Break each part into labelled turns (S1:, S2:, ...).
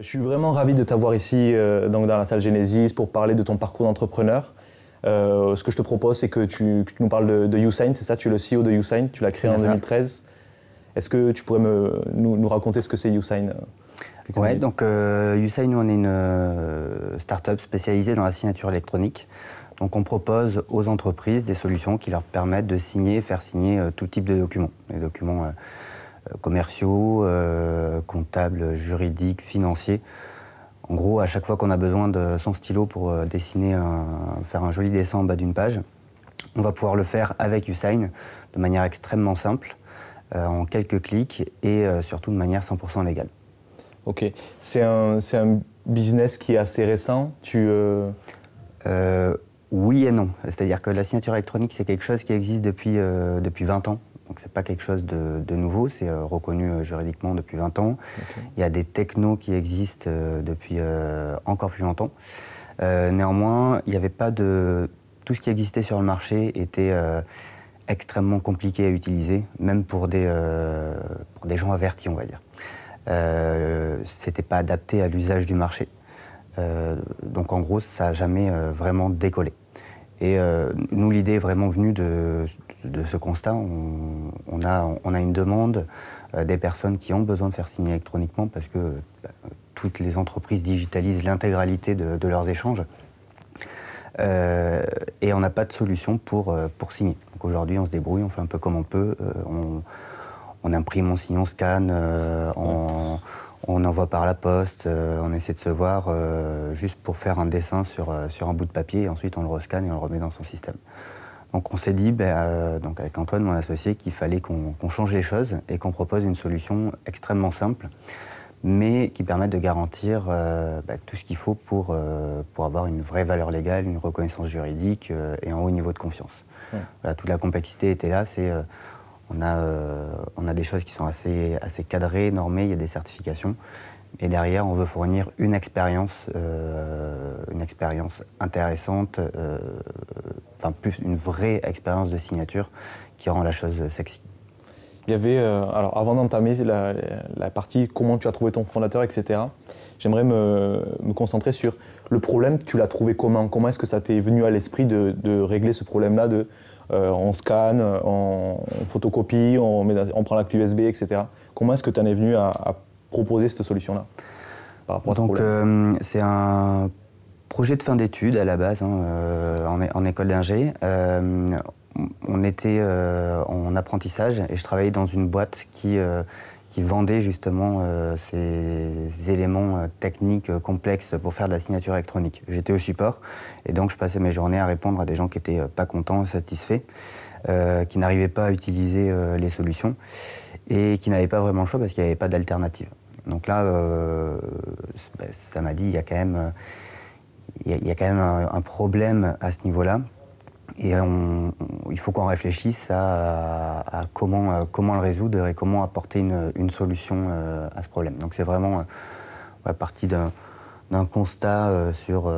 S1: Je suis vraiment ravi de t'avoir ici euh, donc dans la salle Genesis pour parler de ton parcours d'entrepreneur. Euh, ce que je te propose, c'est que tu, nous parles de, de Usain, c'est ça? Tu es le CEO de Usain, tu l'as créé en 2013. Est-ce que tu pourrais me, nous, raconter ce que c'est Usain euh,
S2: Oui, donc Usain, nous, on est une start-up spécialisée dans la signature électronique. Donc on propose aux entreprises des solutions qui leur permettent de signer, faire signer tout type de documents. Les documents euh, commerciaux, euh, comptables, juridiques, financiers. En gros, à chaque fois qu'on a besoin de son stylo pour euh, dessiner, faire un joli dessin en bas d'une page, on va pouvoir le faire avec Usain de manière extrêmement simple, en quelques clics et surtout de manière 100% légale.
S1: Ok. C'est un, un, business qui est assez récent tu,
S2: Oui et non. C'est-à-dire que la signature électronique, c'est quelque chose qui existe depuis, depuis 20 ans donc c'est pas quelque chose de, nouveau, c'est euh, reconnu euh, juridiquement depuis 20 ans. Il y a des technos qui existent euh, depuis encore plus longtemps. néanmoins, il n'y avait pas de tout ce qui existait sur le marché était extrêmement compliqué à utiliser, même pour des, pour des gens avertis, on va dire. Euh, C'était pas adapté à l'usage du marché. donc en gros, ça n'a jamais vraiment décollé. Et nous, l'idée est vraiment venue de, de ce constat, on, a, une demande euh, des personnes qui ont besoin de faire signer électroniquement parce que bah, toutes les entreprises digitalisent l'intégralité de, leurs échanges. Euh, et on n'a pas de solution pour, euh, pour signer. Donc aujourd'hui, on se débrouille, on fait un peu comme on peut. on, imprime, on signe, on scanne, on, envoie par la poste, on essaie de se voir juste pour faire un dessin sur, sur un bout de papier et ensuite on le rescanne et on le remet dans son système. Donc on s'est dit, ben, euh, donc avec Antoine, mon associé, qu'il fallait qu'on change les choses et qu'on propose une solution extrêmement simple, mais qui permette de garantir euh, ben, tout ce qu'il faut pour, euh, pour avoir une vraie valeur légale, une reconnaissance juridique et un haut niveau de confiance. Voilà, toute la complexité était là. C'est, on, a, on a des choses qui sont assez, assez cadrées, normées, il y a des certifications. Et derrière, on veut fournir une expérience, euh, une expérience intéressante, euh, enfin plus une vraie expérience de signature qui rend la chose sexy.
S1: Il y avait, euh, alors avant d'entamer la, partie comment tu as trouvé ton fondateur, etc., j'aimerais me, concentrer sur le problème, tu l'as trouvé comment? Comment est-ce que ça t'est venu à l'esprit de, régler ce problème-là de on scanne, on, photocopie, on, on, prend la clé USB, etc. Comment est-ce que tu en es venu à proposer cette solution-là
S2: Donc, euh, c'est un projet de fin d'études à la base, hein, euh, en, école d'ingé. Euh, on était en apprentissage et je travaillais dans une boîte qui, qui vendait justement ces éléments techniques complexes pour faire de la signature électronique. J'étais au support et donc je passais mes journées à répondre à des gens qui n'étaient pas contents, satisfaits, qui n'arrivaient pas à utiliser les solutions et qui n'avaient pas vraiment le choix parce qu'il n'y avait pas d'alternative. Donc là, euh, bah, ça m'a dit, il y a quand même, il y a, quand même un, problème à ce niveau-là. Et il faut qu'on réfléchisse à, comment, comment le résoudre et comment apporter une, solution euh, à ce problème. Donc c'est vraiment à partir d'un constat euh, sur,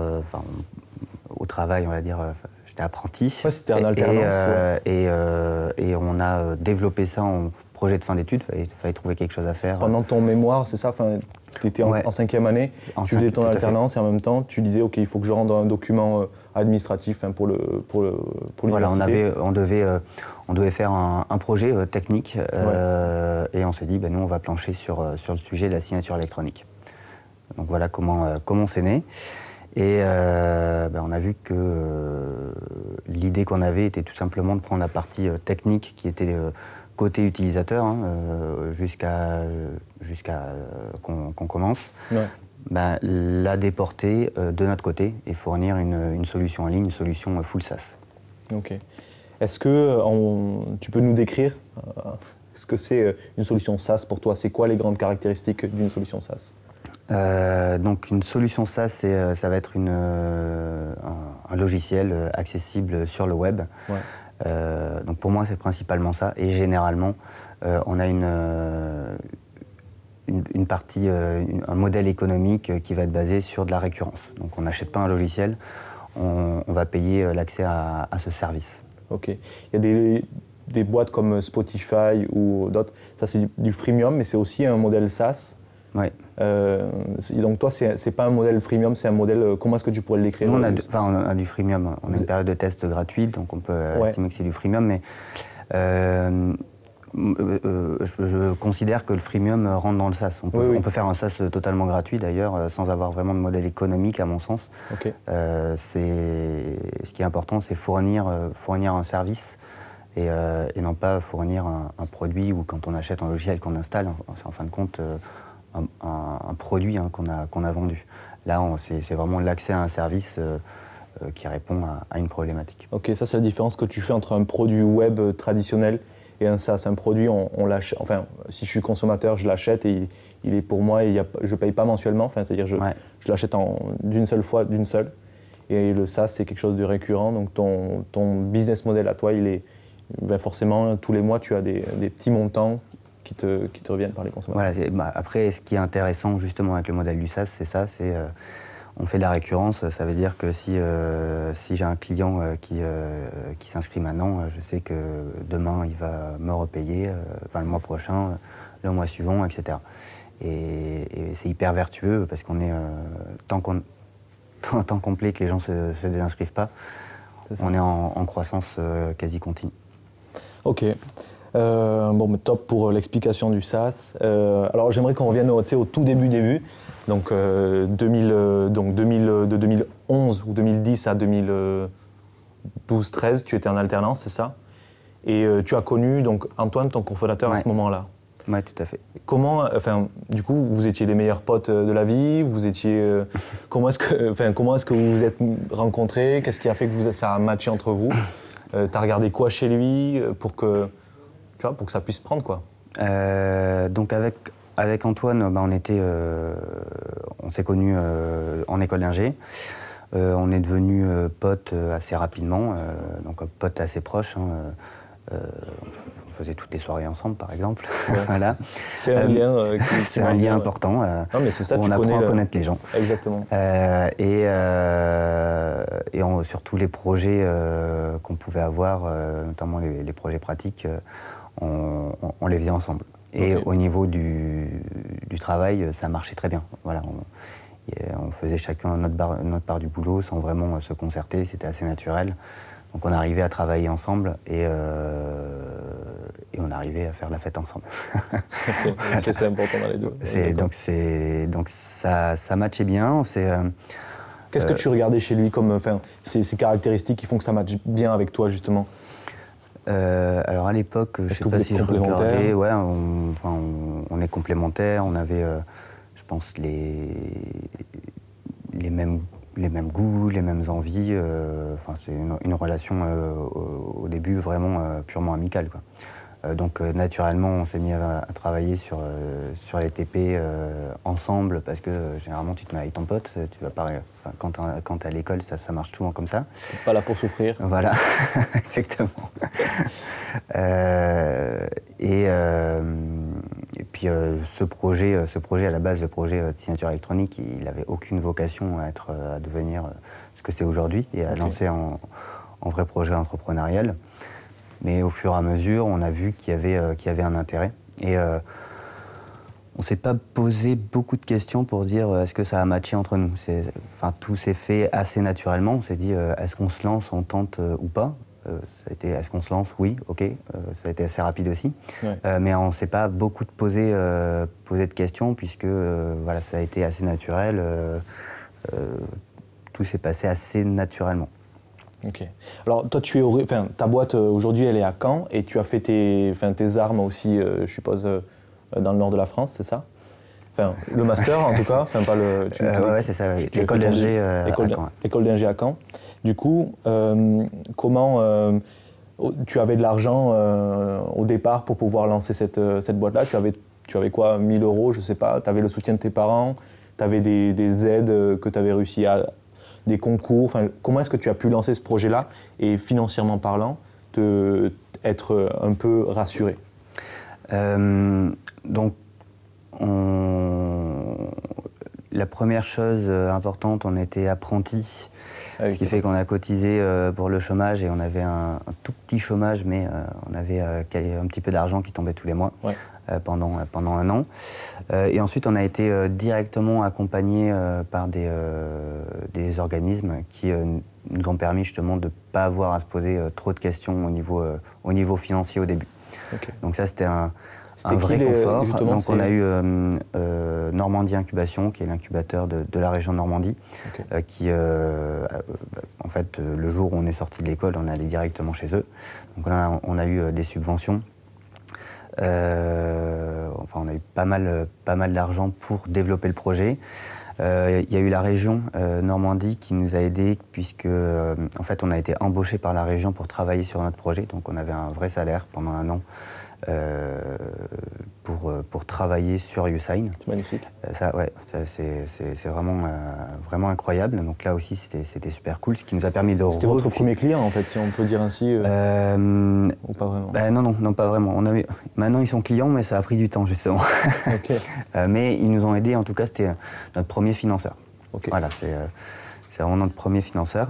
S2: au travail, on va dire, j'étais apprenti.
S1: Ouais, c'était un alternance.
S2: Et, et, on a développé ça en projet de fin d'études, il fallait, trouver quelque chose à faire.
S1: Pendant ton mémoire, c'est ça enfin, Tu étais en, cinquième année, tu faisais ton alternance et en même temps, tu disais, OK, il faut que je rende un document euh, administratif hein, pour le pour le
S2: pour Voilà, on, avait, on, devait, euh, on devait faire un, projet euh, technique et on s'est dit, ben, nous, on va plancher sur, sur le sujet de la signature électronique. Donc voilà comment, comment c'est né. Et ben, on a vu que l'idée qu'on avait était tout simplement de prendre la partie technique qui était côté utilisateur, hein, euh, jusqu'à jusqu'à euh, qu'on commence, bah, la déporter euh, de notre côté et fournir une, solution en ligne, une solution full SaaS.
S1: Ok. Est-ce que tu peux nous décrire ce que c'est une solution SaaS pour toi? C'est quoi les grandes caractéristiques d'une solution SaaS?
S2: Donc une solution SaaS, ça va être une, un, logiciel accessible sur le web. Donc pour moi, c'est principalement ça. Et généralement, on a une, une, partie, euh, un modèle économique qui va être basé sur de la récurrence. Donc on n'achète pas un logiciel, on, va payer euh, l'accès à, ce service.
S1: Ok. Il y a des, des boîtes comme Spotify ou d'autres, ça c'est du, freemium, mais c'est aussi un modèle SaaS.
S2: Oui.
S1: Euh, donc toi, c'est pas un modèle freemium, c'est un modèle. Comment est-ce que tu pourrais
S2: Nous, on a, du, on a du freemium. On a une période de test gratuite, donc on peut estimer que c'est du freemium, mais euh, euh, je, considère que le freemium rentre dans le SaaS. On peut, faire un SaaS totalement gratuit d'ailleurs, euh, sans avoir vraiment de modèle économique à mon sens. ce qui est important, c'est fournir, fournir un service et, non pas fournir un, produit ou quand on achète un logiciel qu'on installe, c'est en fin de compte un, produit hein, qu'on a, qu'on a vendu. Là, c'est vraiment l'accès à un service qui répond à, à, une problématique.
S1: Ok, ça c'est la différence que tu fais entre un produit web traditionnel et un SaaS, un produit, on, l'achète. Enfin, si je suis consommateur, je l'achète et il, est pour moi et je ne paye pas mensuellement. Enfin, c'est-à-dire je, je l'achète d'une seule fois, d'une seule. Et le SaaS, c'est quelque chose de récurrent. Donc ton, ton business model à toi, il est ben forcément tous les mois, tu as des, des petits montants qui te, qui te, reviennent par les consommateurs.
S2: Voilà, bah, après, ce qui est intéressant justement avec le modèle du SaaS, c'est ça, c'est euh, on fait de la récurrence, ça veut dire que si, euh, si j'ai un client euh, qui, qui s'inscrit maintenant, je sais que demain il va me repayer, enfin le mois prochain, le mois suivant, etc. Et, c'est hyper vertueux parce qu'on est, tant qu'on tant complet que les gens ne se, désinscrivent pas, on est en, en croissance quasi continue.
S1: Ok. Euh, bon, top pour l'explication du SaaS. Euh, alors j'aimerais qu'on revienne au, au, tout début début. Donc, 2000, euh, donc 2000, de 2011 ou 2010 à 2012-13, tu étais en alternance, c'est ça? Et tu as connu donc Antoine, ton cofondateur, à ce moment-là.
S2: Oui, tout à fait.
S1: Comment, enfin, du coup, vous étiez les meilleurs potes de la vie? Vous étiez, comment est-ce que, enfin, comment est-ce que vous vous êtes rencontrés? Qu'est-ce qui a fait que vous, ça a matché entre vous? Tu as regardé quoi chez lui pour que pour que ça puisse prendre quoi.
S2: Euh, donc avec, avec Antoine, bah, on était, euh, on s'est connus euh, en école d'ingé. on est devenus potes assez rapidement, donc potes assez proches. Hein, on faisait toutes les soirées ensemble, par exemple.
S1: voilà. C'est un lien,
S2: c'est un lien important.
S1: non, mais c'est ça,
S2: où on apprend à connaître les gens.
S1: Exactement.
S2: et et sur tous les projets qu'on pouvait avoir, notamment les, les projets pratiques on, les faisait ensemble. Et au niveau du, travail, ça marchait très bien. Voilà, on, faisait chacun notre, part du boulot sans vraiment se concerter, c'était assez naturel. Donc on arrivait à travailler ensemble et, euh, et on arrivait à faire la fête ensemble.
S1: c'est important dans les deux.
S2: Donc, donc ça, ça matchait bien.
S1: Euh, Qu'est-ce que tu regardais chez lui comme enfin, ces, ces caractéristiques qui font que ça matche bien avec toi justement?
S2: Euh, alors à l'époque, je ne sais pas si je regardais, ouais, on, est complémentaires, on avait, euh, je pense, les, les, mêmes, les mêmes goûts, les mêmes envies. Euh, enfin, c'est une, relation au, début vraiment purement amicale. Quoi. Euh, donc euh, naturellement, on s'est mis à, travailler sur, euh, sur les TP ensemble parce que généralement, tu te mets avec ton pote. Tu vas pas, quand tu es à l'école, ça, ça marche souvent comme ça.
S1: Pas là pour souffrir.
S2: Voilà, exactement. et, et, puis ce projet, ce projet à la base, le projet de signature électronique, il n'avait aucune vocation à, être, à devenir ce que c'est aujourd'hui et à lancer en, en, vrai projet entrepreneurial. Mais au fur et à mesure, on a vu qu'il y, avait, euh, y avait un intérêt. Et euh, on ne s'est pas posé beaucoup de questions pour dire euh, est-ce que ça a matché entre nous? Enfin, tout s'est fait assez naturellement. On s'est dit est-ce qu'on se lance, on tente ou pas? Ça a été est-ce qu'on se lance? Oui, ok. ça a été assez rapide aussi. mais on ne s'est pas beaucoup de poser, poser de questions puisque voilà, ça a été assez naturel. tout s'est passé assez naturellement.
S1: Ok. Alors toi, tu es, enfin, ta boîte euh, aujourd'hui, elle est à Caen et tu as fait tes, enfin, tes armes aussi, euh, je suppose, euh, dans le nord de la France, c'est ça? Enfin, le master en tout cas, enfin pas le.
S2: Tu, ouais, c'est ça. L'école d'ingé à Caen.
S1: L'école d'ingé à Caen. Du coup, comment tu avais de l'argent au départ pour pouvoir lancer cette, cette boîte-là? Tu avais, tu avais quoi? 1000 euros, je sais pas? Tu avais le soutien de tes parents? Tu avais des, des, aides que tu avais réussi à. Des concours. Enfin, comment est-ce que tu as pu lancer ce projet-là et financièrement parlant, te, être un peu rassuré?
S2: Donc, la première chose euh, importante, on était apprenti, ah ce qui fait qu'on a cotisé euh, pour le chômage et on avait un, tout petit chômage, mais euh, on avait un petit peu d'argent qui tombait tous les mois. pendant, pendant un an. et ensuite, on a été directement accompagné par des, des organismes qui nous ont permis justement de ne pas avoir à se poser trop de questions au niveau, au niveau financier au début. Donc ça, c'était un, un vrai confort. Donc on a eu euh, euh, Normandie Incubation, qui est l'incubateur de, la région de Normandie, euh, qui, en fait, le jour où on est sorti de l'école, on allait directement chez eux. Donc on a, eu des subventions. enfin, on a eu pas mal, pas mal d'argent pour développer le projet. Il y a eu la région Normandie qui nous a aidés puisque en fait on a été embauché par la région pour travailler sur notre projet. Donc on avait un vrai salaire pendant un an euh, pour, euh, pour travailler sur Usain.
S1: C'est magnifique.
S2: Euh, ça, ouais, c'est vraiment, vraiment incroyable. Donc là aussi, c'était super cool, ce qui nous a permis de...
S1: C'était votre premier client, en fait, si on peut dire ainsi Ou pas vraiment
S2: ben Non, non, non, pas vraiment. On avait... Maintenant, ils sont clients, mais ça a pris du temps, justement. mais ils nous ont aidés, en tout cas, c'était notre premier financeur. Voilà, c'est vraiment notre premier financeur.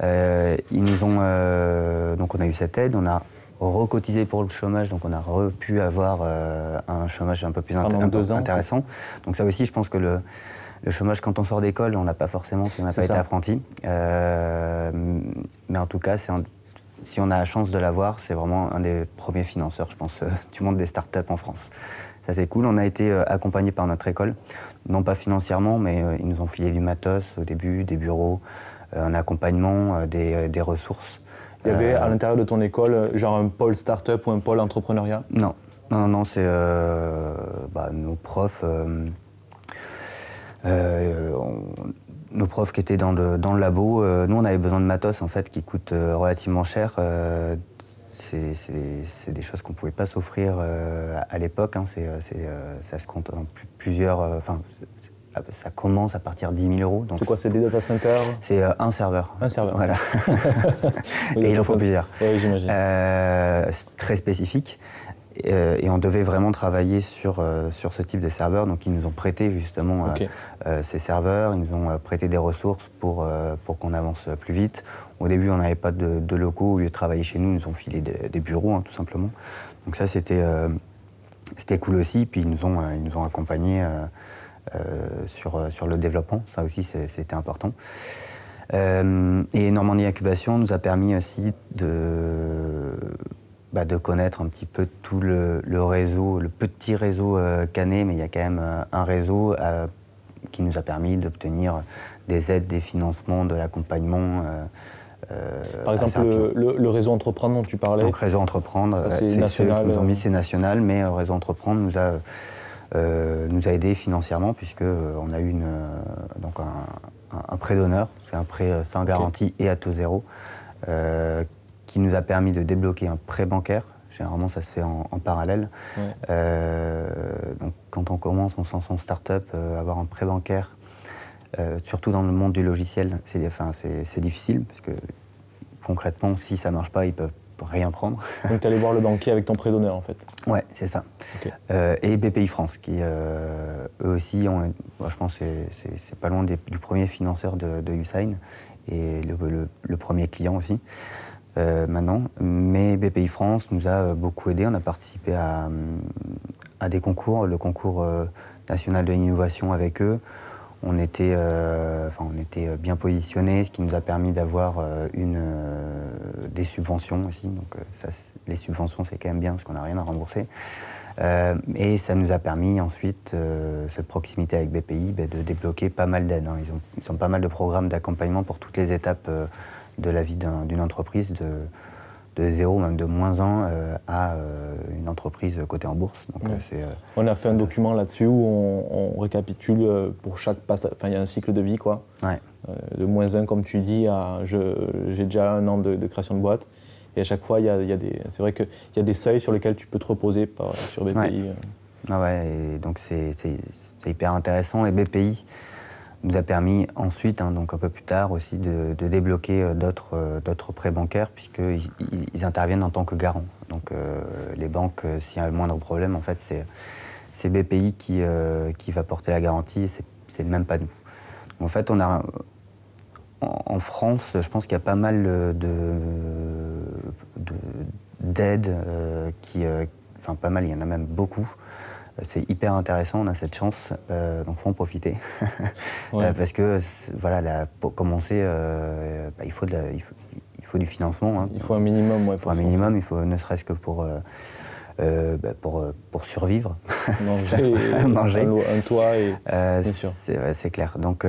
S2: ils nous ont... donc on a eu cette aide, on a recotisé pour le chômage, donc on a pu avoir euh, un chômage un peu plus intéressant. Donc ça aussi, je pense que le, chômage, quand on sort d'école, on n'a pas forcément si on n'a pas été apprenti. Euh, mais en tout cas, si on a la chance de l'avoir, c'est vraiment un des premiers financeurs, je pense, du monde des startups en France. Ça c'est cool. On a été euh, accompagné par notre école, non pas financièrement, mais ils nous ont filé du matos au début, des bureaux, un accompagnement, des ressources.
S1: Il y avait à l'intérieur de ton école, genre un pôle start-up ou un pôle entrepreneuriat?
S2: Non, non, non, c'est euh, bah, nos profs. Euh, euh, nos profs qui étaient dans le, dans le labo, nous on avait besoin de matos en fait qui coûte relativement cher. c'est des choses qu'on ne pouvait pas s'offrir à l'époque. Hein. ça se compte en plusieurs. Enfin, ça commence à partir de 10 000 euros.
S1: C'est quoi, c'est des data centers?
S2: C'est euh, un serveur.
S1: Un serveur.
S2: Voilà. et il en faut plusieurs.
S1: Oui, j'imagine.
S2: Euh, très spécifique. Euh, et on devait vraiment travailler sur, sur ce type de serveur. Donc ils nous ont prêté justement ces serveurs, ils nous ont prêté des ressources pour, pour qu'on avance plus vite. Au début, on n'avait pas de, locaux. Au lieu de travailler chez nous, ils nous ont filé des, bureaux, hein, tout simplement. Donc ça, c'était cool aussi. Puis ils nous ont, ils nous ont accompagnés sur, euh, sur le développement. Ça aussi, c'était important. Euh, et Normandie Incubation nous a permis aussi de, bah, de connaître un petit peu tout le, réseau, le petit réseau canet, mais il y a quand même un réseau qui nous a permis d'obtenir des aides, des financements, de l'accompagnement.
S1: Par exemple, le, réseau Entreprendre dont tu parlais
S2: Donc, réseau Entreprendre, c'est national. c'est national, mais réseau Entreprendre nous a euh, nous a aidé financièrement puisqu'on euh, a eu une, euh, donc un, prêt d'honneur, c'est un prêt sans garantie et à taux zéro, qui nous a permis de débloquer un prêt bancaire. Généralement, ça se fait en, parallèle. donc, quand on commence, on se lance en start-up, avoir un prêt bancaire, surtout dans le monde du logiciel, c'est enfin, difficile parce que concrètement, si ça ne marche pas, ils peuvent rien prendre.
S1: Donc tu allais voir le banquier avec ton prêt d'honneur en fait
S2: Ouais, c'est ça. Euh, et BPI France, qui euh, eux aussi, ont, je pense c'est pas loin du premier financeur de, de Usain et le, premier client aussi. Euh, maintenant, mais BPI France nous a beaucoup aidé. On a participé à, à des concours, le concours national de l'innovation avec eux on était, euh, on était bien positionnés, ce qui nous a permis d'avoir euh, une, euh, des subventions aussi. Donc, les subventions, c'est quand même bien parce qu'on n'a rien à rembourser. et ça nous a permis ensuite, cette proximité avec BPI, ben, de débloquer pas mal d'aides. Hein. Ils, ont, pas mal de programmes d'accompagnement pour toutes les étapes de la vie d'une entreprise. De zéro, même de moins 1 euh, à euh, une entreprise cotée en bourse. Donc,
S1: euh, on a fait un document là-dessus où on, récapitule pour chaque passage, enfin il y a un cycle de vie quoi. de moins 1 comme tu dis à j'ai déjà un an de, création de boîte Et à chaque fois, il y a, des, c'est vrai qu'il y a des seuils sur lesquels tu peux te reposer sur BPI.
S2: Ouais. Ah ouais, et donc c'est, hyper intéressant. Et BPI nous a permis ensuite, hein, donc un peu plus tard aussi, de, débloquer euh, d'autres, d'autres prêts bancaires, puisqu'ils ils interviennent en tant que garants. Donc les banques, s'il y a le moindre problème, en fait, c'est, BPI qui, va porter la garantie, c'est, c'est même pas nous. En fait, on a, en France, je pense qu'il y a pas mal d'aides euh, qui, euh, enfin pas mal, il y en a même beaucoup. C'est hyper intéressant, on a cette chance, euh, donc faut en profiter. parce que voilà, pour commencer, bah, il, faut il, faut, du financement.
S1: Hein. Il faut un minimum,
S2: ouais, pour un minimum, il faut ne serait-ce que pour euh, bah, pour, euh, pour survivre.
S1: Manger, Manger. Un, toit, et,
S2: euh, bien sûr. C'est clair. Donc,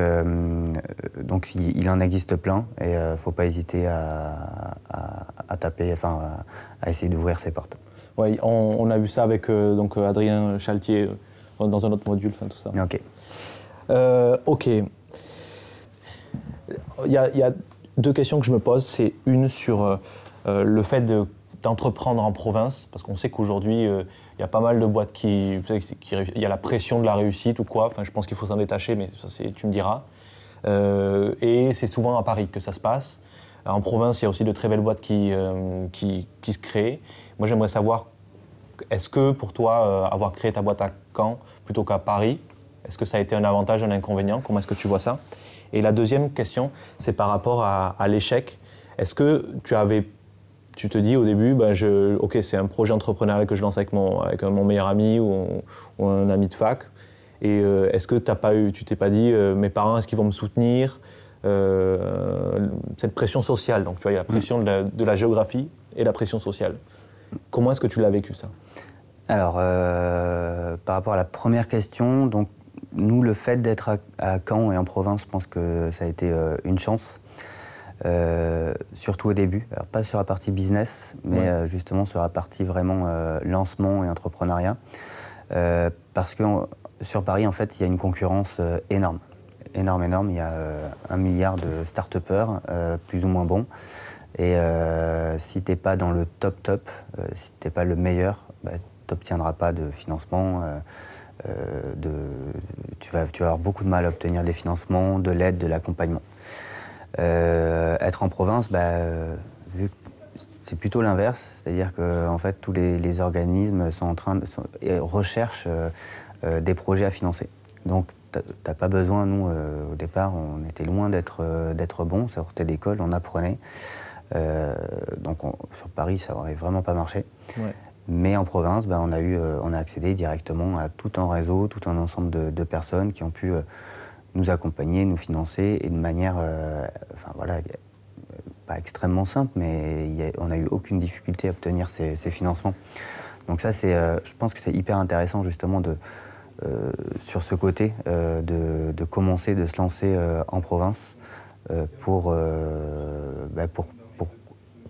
S2: donc il, en existe plein et il ne faut pas hésiter à, à, taper, enfin, à, essayer d'ouvrir ses portes.
S1: Oui, on, a vu ça avec donc, Adrien Chaltier dans un autre module, enfin, tout ça.
S2: Ok.
S1: ok. Il y, a, il y, a, deux questions que je me pose. C'est une sur le fait de d'entreprendre en province, parce qu'on sait qu'aujourd'hui, euh, il y a pas mal de boîtes qui, Il y a la pression de la réussite ou quoi, enfin je pense qu'il faut s'en détacher, mais ça tu me diras. Euh, et c'est souvent à Paris que ça se passe. En province, il y a aussi de très belles boîtes qui, euh, qui, se créent. Moi j'aimerais savoir, est-ce que pour toi, avoir créé ta boîte à Caen plutôt qu'à Paris, est-ce que ça a été un avantage, un inconvénient? Comment est-ce que tu vois ça? Et la deuxième question, c'est par rapport à, l'échec. Est-ce que tu avais tu te dis au début, je, ok, c'est un projet entrepreneurial que je lance avec mon, avec mon meilleur ami ou, un ami de fac. Et euh, est-ce que as pas eu, tu t'es pas dit, euh, mes parents, est-ce qu'ils vont me soutenir? Euh, Cette pression sociale, donc tu vois, il y a la pression de la, géographie et la pression sociale. Comment est-ce que tu l'as vécu ça?
S2: Alors, par rapport à la première question, donc nous, le fait d'être à, à, Caen et en province, je pense que ça a été une chance. Euh, surtout au début. Alors, pas sur la partie business, mais euh, justement sur la partie vraiment euh, lancement et entrepreneuriat. parce que sur Paris, en fait, il y a une concurrence énorme. Énorme, énorme. Il y a un milliard de start-upers, plus ou moins bons. Et si tu n'es pas dans le top top, si tu n'es pas le meilleur, bah, tu n'obtiendras pas de financement. de, tu, vas, tu vas avoir beaucoup de mal à obtenir des financements, de l'aide, de l'accompagnement. Euh, être en province, bah, c'est plutôt l'inverse, c'est-à-dire que en fait tous les, organismes sont en train de, recherchent euh, euh, des projets à financer. Donc t'as pas besoin, nous au départ on était loin d'être d'être bon, ça sortait d'école, on apprenait. donc sur Paris ça n'aurait vraiment pas marché. Mais en province, bah, on, a eu, on a accédé directement à tout un réseau, tout un ensemble de, de personnes qui ont pu nous accompagner, nous financer, et de manière, euh, enfin voilà, pas extrêmement simple, mais on n'a eu aucune difficulté à obtenir ces, financements. Donc ça, c'est, euh, je pense que c'est hyper intéressant justement de, euh, sur ce côté, de, commencer, de se lancer en province pour, bah, pour, pour,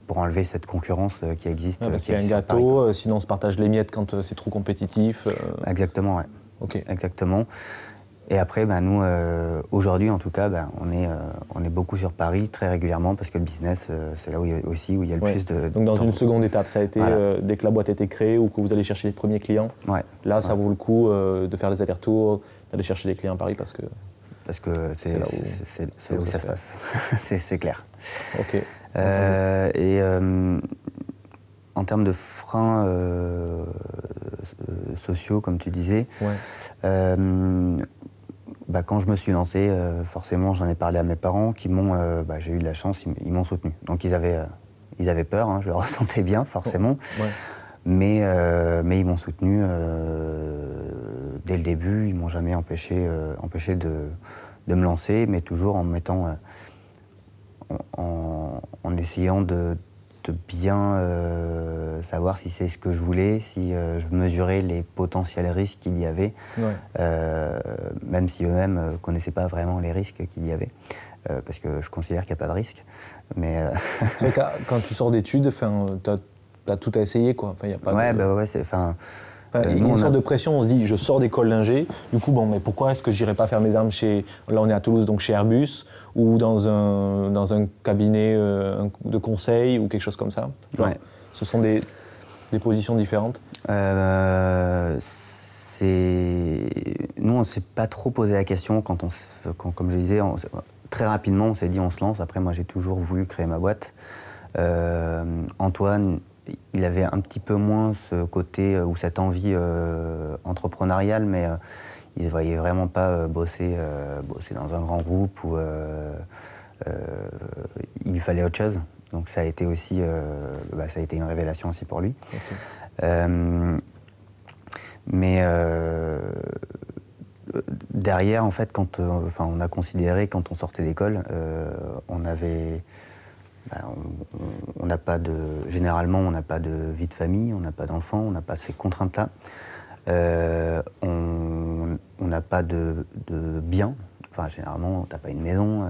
S2: pour, enlever cette concurrence qui existe.
S1: parce qu'il y a un gâteau, sinon on se partage les miettes quand c'est trop compétitif.
S2: Exactement, ouais.
S1: Ok.
S2: Exactement. Et après, ben, nous, euh, aujourd'hui en tout cas, ben, on, est, euh, on est beaucoup sur Paris très régulièrement parce que le business, euh, c'est là où il y a aussi où il y a le plus de.
S1: Donc dans une seconde étape, ça a été dès que la boîte a été créée ou que vous allez chercher les premiers clients.
S2: Ouais.
S1: Là, ça vaut le coup de faire des allers-retours, d'aller chercher des clients à Paris parce que.
S2: Parce que c'est là où, ça, se passe. c'est clair.
S1: Ok.
S2: et en termes de freins sociaux, comme tu disais, bah, quand je me suis lancé, euh, forcément, j'en ai parlé à mes parents qui m'ont. Euh, bah, j'ai eu de la chance, ils, m'ont soutenu. Donc ils avaient, euh, ils avaient peur, hein, je le ressentais bien, forcément. Mais, mais ils m'ont soutenu dès le début. Ils m'ont jamais empêché, empêché de, de, me lancer, mais toujours en mettant. en, en essayant de, de bien euh, savoir si c'est ce que je voulais, si euh, je mesurais les potentiels risques qu'il y avait, euh, même si eux-mêmes ne connaissaient pas vraiment les risques qu'il y avait, parce que je considère qu'il n'y a pas de risque. Mais
S1: quand tu sors d'études, tu as, tout à essayer, quoi.
S2: Enfin, y a pas ouais, bah ouais, c'est,
S1: il y a une
S2: on
S1: sorte
S2: a-
S1: de pression, on se dit je sors d'école d'ingé, du coup bon mais pourquoi est-ce que j'irai pas faire mes armes chez, là on est à Toulouse donc chez Airbus ou dans un, dans un cabinet euh, de conseil ou quelque chose comme ça Genre,
S2: Ouais.
S1: Ce sont des, des positions différentes
S2: Euh. Nous, on ne s'est pas trop posé la question quand on, quand- comme je disais, on très rapidement, on s'est dit on se lance. Après, moi, j'ai toujours voulu créer ma boîte. Euh, Antoine, il avait un petit peu moins ce côté euh, ou cette envie entrepreneuriale, mais euh, il ne voyait vraiment pas euh, bosser, euh, bosser dans un grand groupe où euh, il lui fallait autre chose. Donc ça a été aussi, bah, ça a été une révélation aussi pour lui. Mais derrière, en fait, quand enfin, on a considéré, quand on sortait d'école, on avait. bah, on n'a pas de. Généralement, on n'a pas de vie de famille, on n'a pas d'enfants, on n'a pas ces contraintes-là. Euh, on n'a pas de, de biens. Enfin, généralement, tu n'as pas une maison,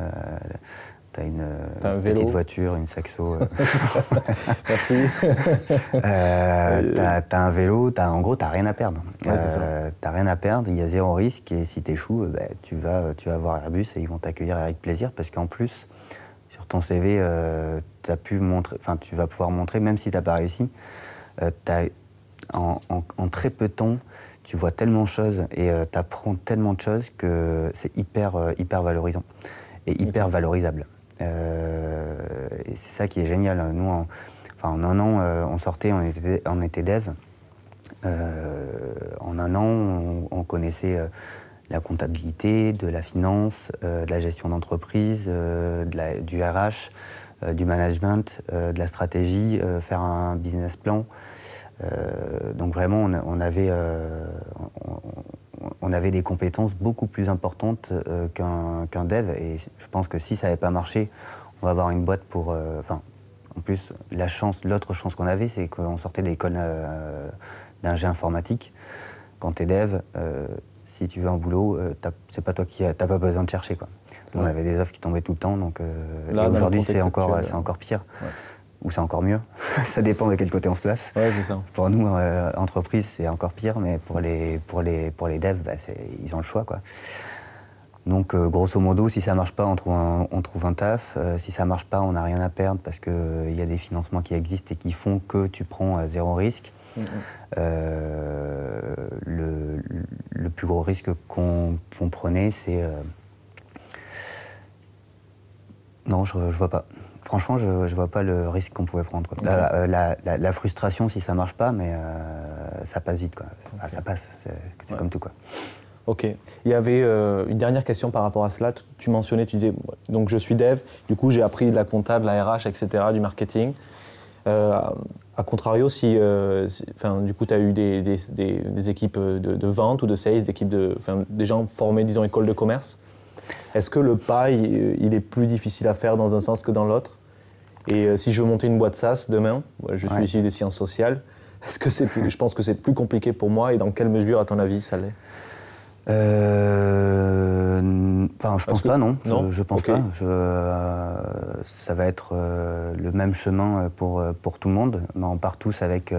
S2: tu as une euh,
S1: T'as un vélo.
S2: petite voiture, une saxo. euh,
S1: Merci.
S2: euh, t'as, t'as un vélo, t'as, en gros, t'as rien à perdre.
S1: Ouais,
S2: Euh, t'as rien à perdre, il y a zéro risque et si t'échoues, euh, bah, tu, vas, tu vas voir Airbus et ils vont t'accueillir avec plaisir parce qu'en plus, sur ton CV, euh, t'as pu montrer, tu vas pouvoir montrer, même si t'as pas réussi, euh, t'as- en, en- en très peu de temps, tu vois tellement de choses et euh, t'apprends tellement de choses que c'est hyper, euh, hyper valorisant et hyper valorisable. Euh, et c'est ça qui est génial. Nous, en, enfin, en un an, euh, on sortait, on était, on était dev. En un an, on, on connaissait la comptabilité, de la finance, de la gestion d'entreprise, de la- du RH, du management, de la stratégie, faire un business plan. Euh, donc vraiment, on, avait, euh, on, avait des compétences beaucoup plus importantes euh, qu'un dev. Et je pense que si ça n'avait pas marché, on va avoir une boîte pour... Enfin, en plus, la chance, l'autre chance qu'on avait, c'est qu'on sortait de l'école euh, d'ingé informatique. Quand tu es dev, si tu veux un boulot, c'est pas toi qui... T'as pas besoin de chercher, quoi. On
S1: vrai.
S2: avait des offres qui tombaient tout le temps, donc... euh, aujourd'hui, c'est encore, c'est encore pire.
S1: ouais.
S2: Ou c'est encore mieux. ça dépend de quel côté on se place.
S1: Ouais, c'est ça.
S2: Pour nous, euh, entreprise, c'est encore pire, mais pour les, pour les, pour les devs, bah, ils ont le choix. Quoi. Donc, euh, grosso modo, si ça marche pas, on trouve un, on trouve un taf. Euh, si ça marche pas, on n'a rien à perdre parce qu'il y a des financements qui existent et qui font que tu prends zéro risque.
S1: Mhm.
S2: Euh, le, le plus gros risque qu'on prenait, c'est. Non, je, je vois pas. Franchement, je, je vois pas le risque qu'on pouvait prendre. La, euh, la- la- la frustration si ça marche pas, mais euh, ça passe vite. Quoi. Ah, ça passe, c'est
S1: Ouais.
S2: comme tout. Quoi.
S1: Ok. Il y avait euh, une dernière question par rapport à cela. Tu, tu mentionnais, tu disais, donc je suis dev, du coup j'ai appris de la comptable, la RH, etc., du marketing. Euh, à contrario, si, euh, du coup tu as eu des, des- des- des équipes de, de vente ou de sales, de, des gens formés, disons, école de commerce, est-ce que le pas, il, il est plus difficile à faire dans un sens que dans l'autre? Et euh, si je veux monter une boîte SaaS demain, moi, je suis
S2: Ouais.
S1: issu des sciences sociales, est-ce que c'est plus, je pense que c'est plus compliqué pour moi et dans quelle mesure, à ton avis, ça l'est?
S2: Euh, Enfin, je pense
S1: que-
S2: pas, non.
S1: non?
S2: Je, je pense pas. Je, euh, ça va être euh, le même chemin pour, pour tout le monde, mais on part tous avec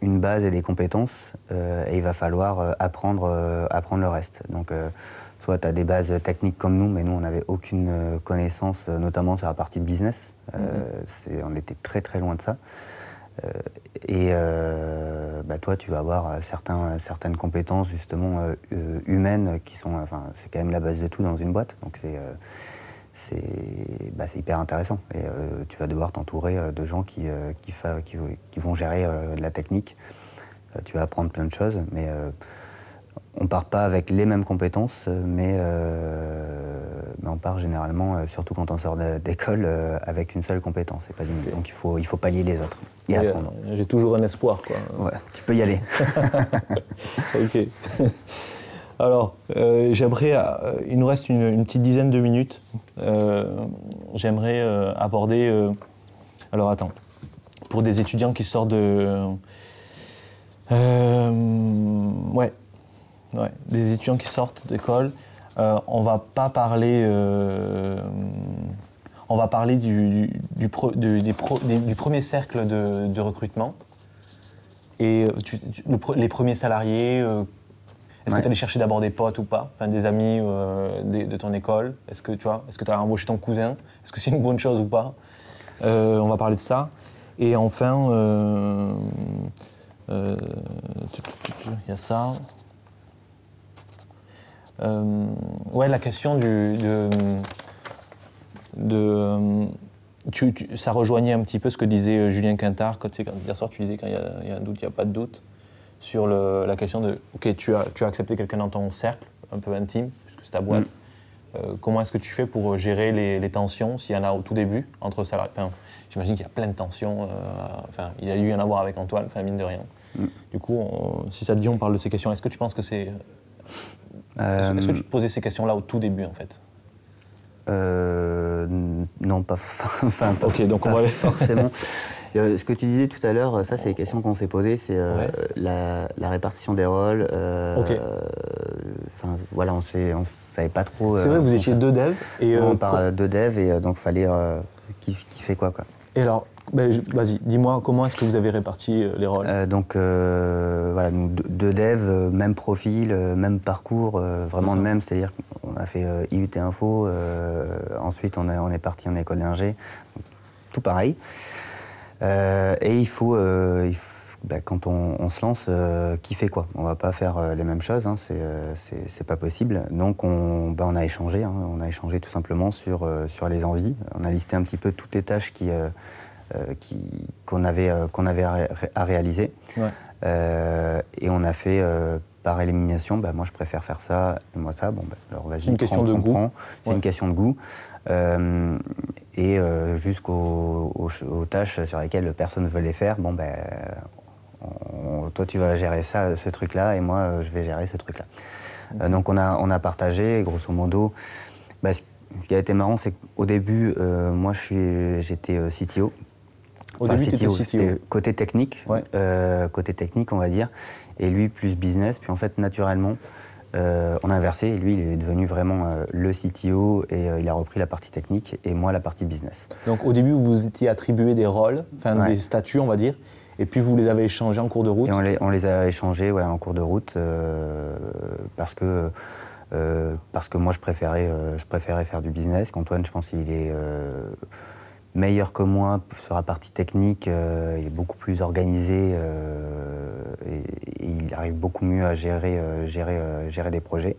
S2: une base et des compétences, et il va falloir apprendre, apprendre le reste. Donc, soit tu as des bases techniques comme nous, mais nous, on n'avait aucune euh, connaissance, euh, notamment sur la partie business. Euh, c'est- on était très, très loin de ça. Euh, et euh, bah, toi, tu vas avoir certains, certaines compétences justement euh, humaines qui sont, enfin, c'est quand même la base de tout dans une boîte. Donc c'est, c'est, bah, c'est hyper intéressant. Et tu vas devoir t'entourer de gens qui, qui, qui, qui vont gérer de la technique. Tu vas apprendre plein de choses, mais on part pas avec les mêmes compétences, euh, mais, euh, mais on part généralement, euh, surtout quand on sort d'école, euh, avec une seule compétence et pas d'une. Donc il faut, il faut pallier les autres et
S1: Oui,
S2: apprendre.
S1: J'ai toujours un espoir, quoi.
S2: Ouais, tu peux y aller.
S1: ok. Alors, j'aimerais, il nous reste une, une petite dizaine de minutes. J'aimerais aborder. alors, attends. Pour des étudiants qui sortent de. ouais. Ouais. Des étudiants qui sortent d'école, euh, on va pas parler. euh, on va parler du, du, du pro- du- des pro- des- du premier cercle de, de recrutement. Et les premiers salariés, est-ce que tu allais chercher d'abord des potes ou pas? Enfin, Des amis de ton école? Est-ce que tu vois Est-ce que tu as embauché ton cousin? Est-ce que c'est une bonne chose ou pas? On va parler de ça. Et enfin, il y a ça. Euh, ouais, la question du, de, de ça rejoignait un petit peu ce que disait euh, Julien Quintard quand, quand hier soir tu disais quand il y, a, un doute, il n'y a pas de doute sur le, la question de ok tu as, tu as accepté quelqu'un dans ton cercle un peu intime puisque c'est ta boîte. Mm. Euh, comment est-ce que tu fais pour gérer les, les tensions s'il y en a au tout début entre salariés enfin, J'imagine qu'il y a plein de tensions. enfin, il y a eu en avoir avec Antoine, enfin, mine de rien. Mm. Du coup, si ça te dit, on parle de ces questions. Est-ce que tu penses que c'est est-ce que tu te posais ces questions-là au tout début, en fait
S2: euh, Non, pas, enfin,
S1: ok, donc on va...
S2: forcément. Euh, ce que tu disais tout à l'heure, ça, c'est les questions qu'on s'est posées, c'est euh, la, répartition des rôles. Enfin, voilà, on ne savait pas trop.
S1: C'est vrai, vous étiez deux devs
S2: et on part deux devs et donc fallait qui, qui, fait quoi, quoi.
S1: Et alors, ben, vas-y, dis-moi comment est-ce que vous avez réparti euh, les rôles
S2: euh, Donc euh, voilà, nous, deux devs, même profil, même parcours, vraiment le même, c'est-à-dire qu'on a fait IUT Info, ensuite on, on est parti en école d'ingé, tout pareil. et il faut, ben, quand on, se lance, qui fait quoi? On va pas faire les mêmes choses, hein, c'est pas possible. Donc on, ben, on a échangé, hein, on a échangé tout simplement sur, sur les envies. On a listé un petit peu toutes les tâches qui euh, qu'on avait, euh, qu'on avait à, réaliser. Euh, et on a fait par élimination, bah, moi je préfère faire ça, et moi ça, bon, bah, alors vas-y,
S1: une question de goût.
S2: C'est une question de goût. et jusqu'aux aux, tâches sur lesquelles personne ne veut les faire, bon, ben, toi tu vas gérer ça, ce truc-là, et moi je vais gérer ce truc-là. donc on a, on a partagé, grosso modo, bah, ce qui a été marrant, c'est qu'au début, moi j'étais CTO,
S1: au début,
S2: c'était côté technique, euh, côté technique, on va dire, et lui plus business. Puis en fait, naturellement, euh, on a inversé. Et lui, il est devenu vraiment euh, le CTO et il a repris la partie technique et moi la partie business.
S1: Donc au début, vous vous étiez attribué des rôles, enfin des statuts, on va dire, et puis vous les avez échangés en cours de route.
S2: Et on les, a échangés, ouais, en cours de route, parce que. parce que moi je préférais, je préférais faire du business, qu'Antoine je pense qu'il est meilleur que moi sur la partie technique, euh, il est beaucoup plus organisé euh, et, il arrive beaucoup mieux à gérer, euh, gérer, gérer des projets.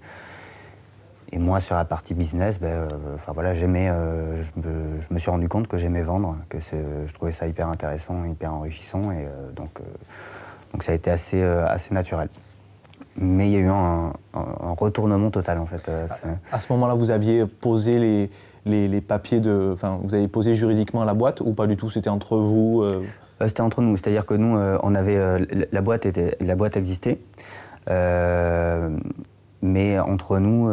S2: Et moi, sur la partie business, ben, voilà, j'aimais, je, me, suis rendu compte que j'aimais vendre, que je trouvais ça hyper intéressant, hyper enrichissant, et donc, donc ça a été assez, assez naturel. Mais il y a eu un, retournement total en fait.
S1: à ce moment-là, vous aviez posé les, les, papiers de. Enfin, vous avez posé juridiquement la boîte ou pas du tout? C'était entre vous euh?
S2: Euh, C'était entre nous, c'est-à-dire que nous, euh, on avait la boîte était la boîte existait, mais entre nous,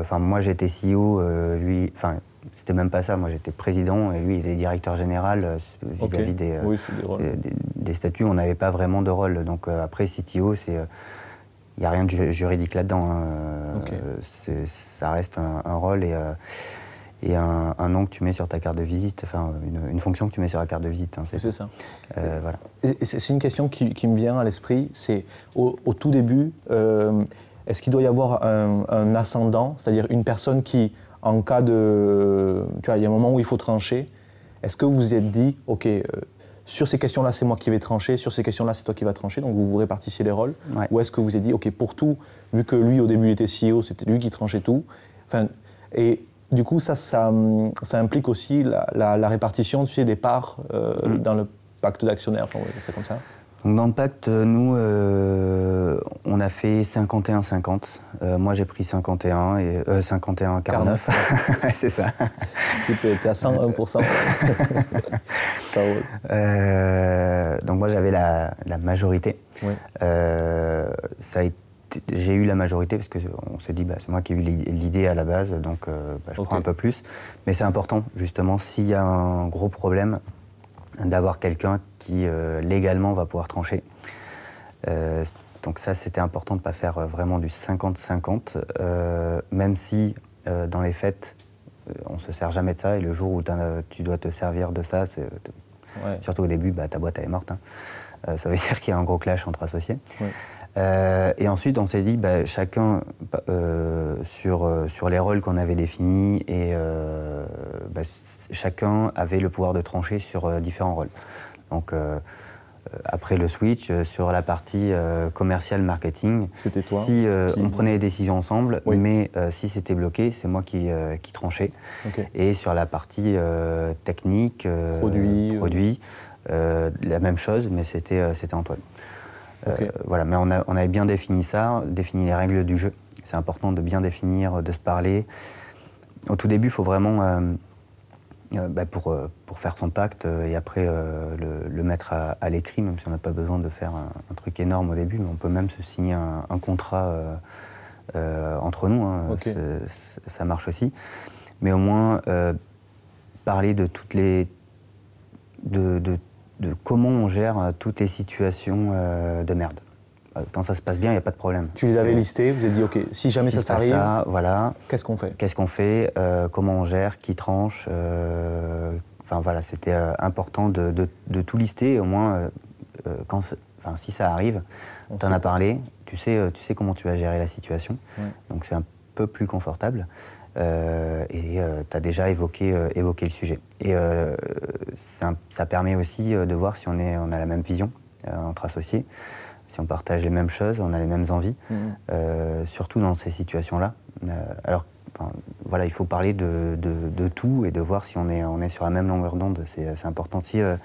S2: enfin moi j'étais CEO, lui, enfin c'était même pas ça, moi j'étais président et lui il est directeur général vis-à-vis des, des, statuts, on n'avait pas vraiment de rôle. Donc après CTO, c'est il n'y a rien de juridique là-dedans. Hein. ça reste un, un rôle et et un, nom que tu mets sur ta carte de visite, enfin une, fonction que tu mets sur la carte de visite. Hein,
S1: c'est ça.
S2: Euh, voilà.
S1: C'est une question qui, me vient à l'esprit, c'est au, tout début, euh, est-ce qu'il doit y avoir un, ascendant, c'est-à-dire une personne qui, en cas de... Tu vois, il y a un moment où il faut trancher, est-ce que vous vous êtes dit, OK, euh, sur ces questions-là, c'est moi qui vais trancher, sur ces questions-là, c'est toi qui vas trancher, donc vous vous répartissiez les rôles Ou est-ce que vous vous êtes dit, OK, pour tout, vu que lui, au début, était CEO, c'était lui qui tranchait tout, enfin, et du coup, ça, ça, implique aussi la, répartition tu sais, des parts euh, mm. dans le pacte d'actionnaires. c'est comme ça
S2: dans le pacte, nous, euh, on a fait 51-50. Euh, moi, j'ai pris 51 et 51-49. c'est ça.
S1: Tu es à 101%.
S2: donc moi, j'avais la, majorité. ça a été j'ai eu la majorité parce qu'on s'est dit, bah, c'est moi qui ai eu l'idée à la base, donc euh, bah, je prends un peu plus. Mais c'est important, justement, s'il y a un gros problème, d'avoir quelqu'un qui euh, légalement va pouvoir trancher. Euh, donc ça, c'était important de ne pas faire vraiment du 50-50, même si dans les faits, on ne se sert jamais de ça, et le jour où tu dois te servir de ça, surtout au début, bah, ta boîte elle est morte. Hein. ça veut dire qu'il y a un gros clash entre associés. Et ensuite, on s'est dit, bah, chacun sur, sur les rôles qu'on avait définis, et bah, chacun avait le pouvoir de trancher sur différents rôles. Donc, euh, après le switch euh, sur la partie euh, commercial marketing.
S1: Toi
S2: Si on prenait les décisions ensemble, mais si c'était bloqué, c'est moi qui, qui tranchais. Et sur la partie technique,
S1: produit,
S2: produit la même chose, mais c'était c'était Antoine. voilà, mais on, a, on, avait bien défini ça, défini les règles du jeu. C'est important de bien définir, de se parler. Au tout début, il faut vraiment euh, bah, pour, euh, pour, faire son pacte euh, et après le, mettre à, l'écrit, même si on n'a pas besoin de faire un, truc énorme au début, mais on peut même se signer un, contrat entre nous, hein. ça marche aussi. Mais au moins parler de toutes les. De, de, de, comment on gère toutes les situations de merde. Quand ça se passe bien, il n'y a pas de problème.
S1: Tu les avais listés, vous avez dit, OK, si jamais ça s'arrive,
S2: voilà.
S1: qu'est-ce qu'on fait?
S2: Qu'est-ce qu'on fait euh, Comment on gère Qui tranche euh, Enfin voilà, c'était euh, important de, tout lister, au moins, quand, enfin, si ça arrive, tu en as parlé, tu sais, tu sais comment tu vas gérer la situation. Donc c'est un peu plus confortable. Et tu as déjà évoqué, évoqué le sujet. Et ça permet aussi de voir si on, est, on a la même vision entre associés si on partage les mêmes choses, on a les mêmes envies, euh, surtout dans ces situations-là. Euh, alors, voilà, il faut parler de, tout et de voir si on est, on est sur la même longueur d'onde. C'est important. Si euh,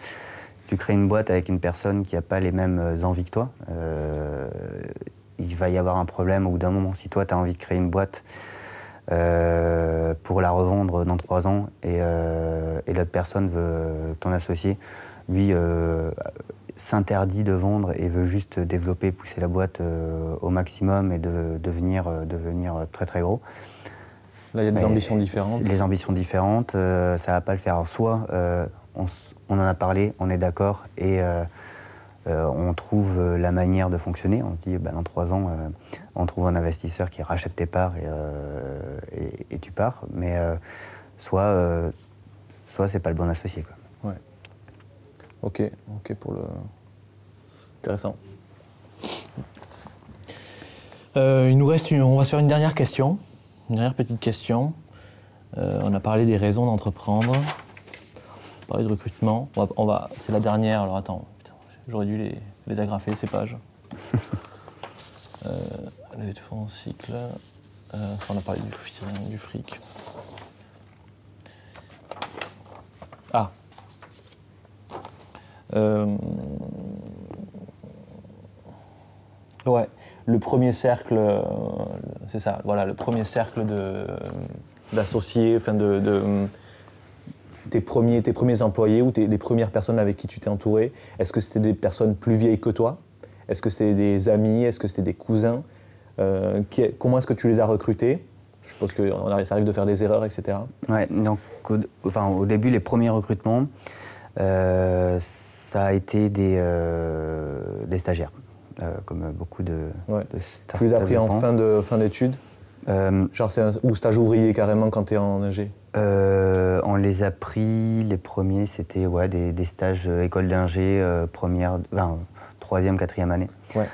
S2: tu crées une boîte avec une personne qui n'a pas les mêmes envies que toi, il va y avoir un problème au bout d'un moment. Si toi, tu as envie de créer une boîte pour la revendre dans trois ans et, et l'autre personne veut ton associé, lui s'interdit de vendre et veut juste développer, pousser la boîte euh, au maximum et de, devenir, euh, devenir très très gros.
S1: Là, il y a des ambitions différentes.
S2: Les ambitions différentes, euh, ça va pas le faire. soit on, en a parlé, on est d'accord et on trouve la manière de fonctionner. On dit, bah, dans trois ans, on trouve un investisseur qui rachète tes parts et, tu pars. Mais soit, soit c'est pas le bon associé. Quoi.
S1: Ok, ok pour le. Intéressant. Euh, il nous reste on va se faire une dernière question, une dernière petite question. Euh, on a parlé des raisons d'entreprendre, on a parlé de recrutement. On va, c'est la dernière. Alors attends, j'aurais dû les, les, agrafer ces pages. euh, les fonds cycle. Euh, on a parlé du, du fric. Ah, euh, ouais, le premier cercle, euh, c'est ça, voilà, le premier cercle d'associés, enfin de, tes, premiers, tes premiers employés ou tes, les premières personnes avec qui tu t'es entouré, est-ce que c'était des personnes plus vieilles que toi? Est-ce que c'était des amis? Est-ce que c'était des cousins? Euh, Comment est-ce que tu les as recrutés? Je suppose que ça arrive de faire des erreurs, etc.
S2: Ouais, donc enfin, au début, les premiers recrutements, ça a été des, euh, des stagiaires, euh, comme beaucoup de,
S1: ouais. Tu les as pris en fin, de, fin d'études? Euh, Genre c'est un, ou stage ouvrier carrément quand tu es en ingé
S2: On les a pris, les premiers c'était ouais, des, des stages école d'ingé, première, enfin, troisième, quatrième année.
S1: Ouais.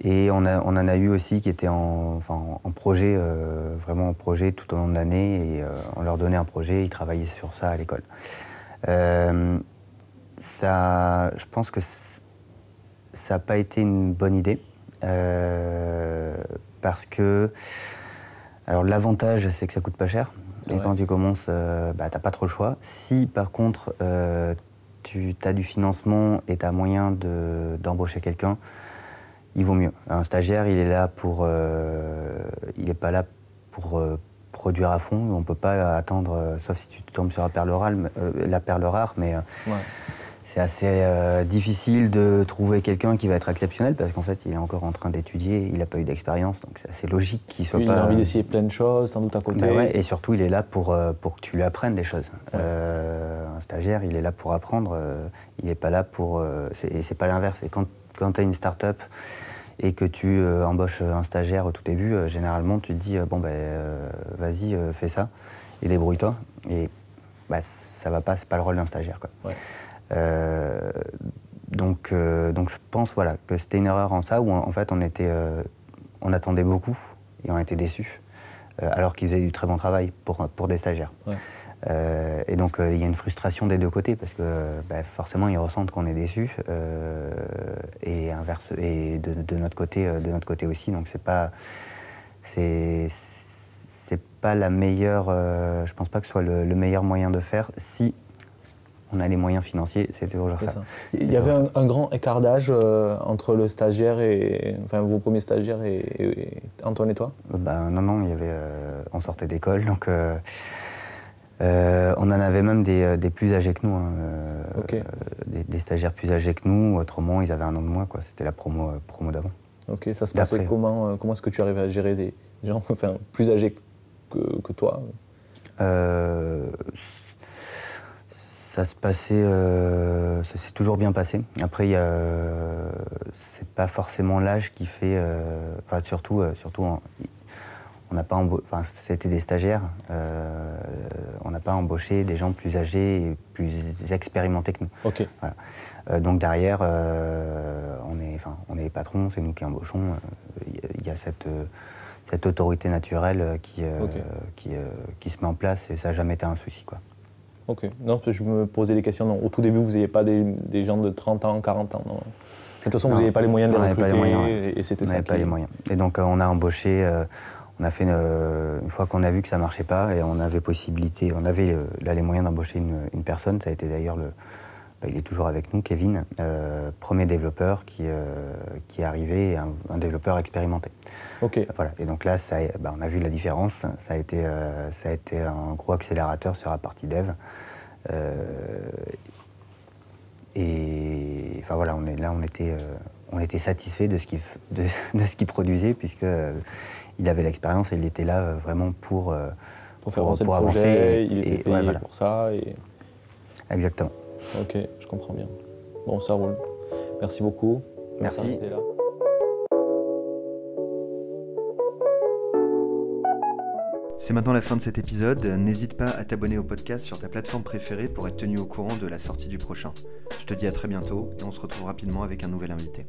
S2: et on, a, on en a eu aussi qui étaient en, enfin, en projet, vraiment en projet tout au long de l'année. Et on leur donnait un projet, ils travaillaient sur ça à l'école. Euh, ça, je pense que ça n'a pas été une bonne idée. Euh, parce que, alors l'avantage, c'est que ça coûte pas cher. Et quand tu commences, euh, bah, tu n'as pas trop le choix. Si par contre, tu as du financement et tu as moyen d'embaucher quelqu'un, il vaut mieux. Un stagiaire, il est là pour. il n'est pas là pour produire à fond. On ne peut pas attendre, euh, sauf si tu tombes sur la perle rare, euh, la perle rare mais euh, c'est assez difficile de trouver quelqu'un qui va être exceptionnel parce qu'en fait, il est encore en train d'étudier, il n'a pas eu d'expérience, donc c'est assez logique qu'il soit pas.
S1: Il a envie d'essayer plein de choses, sans doute à côté.
S2: Bah et surtout, il est là pour, pour que tu lui apprennes des choses. un stagiaire, il est là pour apprendre, il n'est pas là pour. et c'est pas l'inverse. Et quand, quand tu as une start-up et que tu euh, embauches un stagiaire au tout début, euh, généralement tu te dis bon ben vas-y fais ça et débrouille-toi et bah, ça va pas, c'est pas le rôle d'un stagiaire quoi. Donc, donc je pense voilà, que c'était une erreur en ça, où en, fait on, était, on attendait beaucoup et on était déçus, alors qu'ils faisaient du très bon travail pour, pour des stagiaires. Euh, et donc euh, il y a une frustration des deux côtés parce que bah, forcément ils ressentent qu'on est déçu euh, et inverse et de, notre côté de notre côté aussi donc c'est pas c'est c'est pas la meilleure je pense pas que ce soit le, meilleur moyen de faire si on a les moyens financiers, c'est toujours ça.
S1: Il y avait un, grand écart d'âge entre le stagiaire et enfin vos premiers stagiaires et, Antoine et toi?
S2: Ben, non non, il y avait on sortait d'école donc euh, on en avait même des, euh, plus âgés que nous, hein, euh, des, stagiaires plus âgés que nous. Autrement, ils avaient un an de moins. C'était la promo, promo d'avant.
S1: Ok, ça se passait comment Comment est-ce que tu arrives à gérer des gens enfin, plus âgés que, toi?
S2: Ça se passait, ça s'est toujours bien passé. Après, c'est pas forcément l'âge qui fait, enfin surtout, surtout on n'a pas enfin, c'était des stagiaires. Euh, on n'a pas embauché des gens plus âgés et plus expérimentés que nous.
S1: Ok.
S2: Euh, donc derrière, euh, on est, enfin, on est les patrons, c'est nous qui embauchons. Il y a cette cette autorité naturelle qui, qui, qui, se met en place et ça n'a jamais été un souci. Quoi.
S1: Ok. Non, je me posais des questions. au tout début, vous n'aviez pas des, des, gens de 30 ans, 40 ans. Non. De toute façon, vous n'aviez pas les moyens de les recruter. Pas les moyens,
S2: et c'était on n'avait pas les moyens. Et donc, on a embauché on a fait une, fois qu'on a vu que ça marchait pas et on avait possibilité, on avait euh, là les moyens d'embaucher une, personne. Ça a été d'ailleurs le, il est toujours avec nous, Kevin, euh, premier développeur qui, euh, qui est arrivé, un, développeur expérimenté.
S1: Ok.
S2: Voilà. Et donc là, ça, bah, on a vu la différence. Ça a été, ça a été un gros accélérateur sur la partie dev. et enfin voilà, on est là, on était, on était satisfait de ce qu'il de, de, ce qu'il produisait puisque il avait l'expérience et il était là euh, vraiment pour,
S1: euh, pour faire avancer le projet, il était payé pour ça. Et...
S2: Exactement.
S1: Ok, je comprends bien. Bon, ça roule. Merci beaucoup.
S2: Merci.
S3: C'est maintenant la fin de cet épisode. N'hésite pas à t'abonner au podcast sur ta plateforme préférée pour être tenu au courant de la sortie du prochain. Je te dis à très bientôt et on se retrouve rapidement avec un nouvel invité.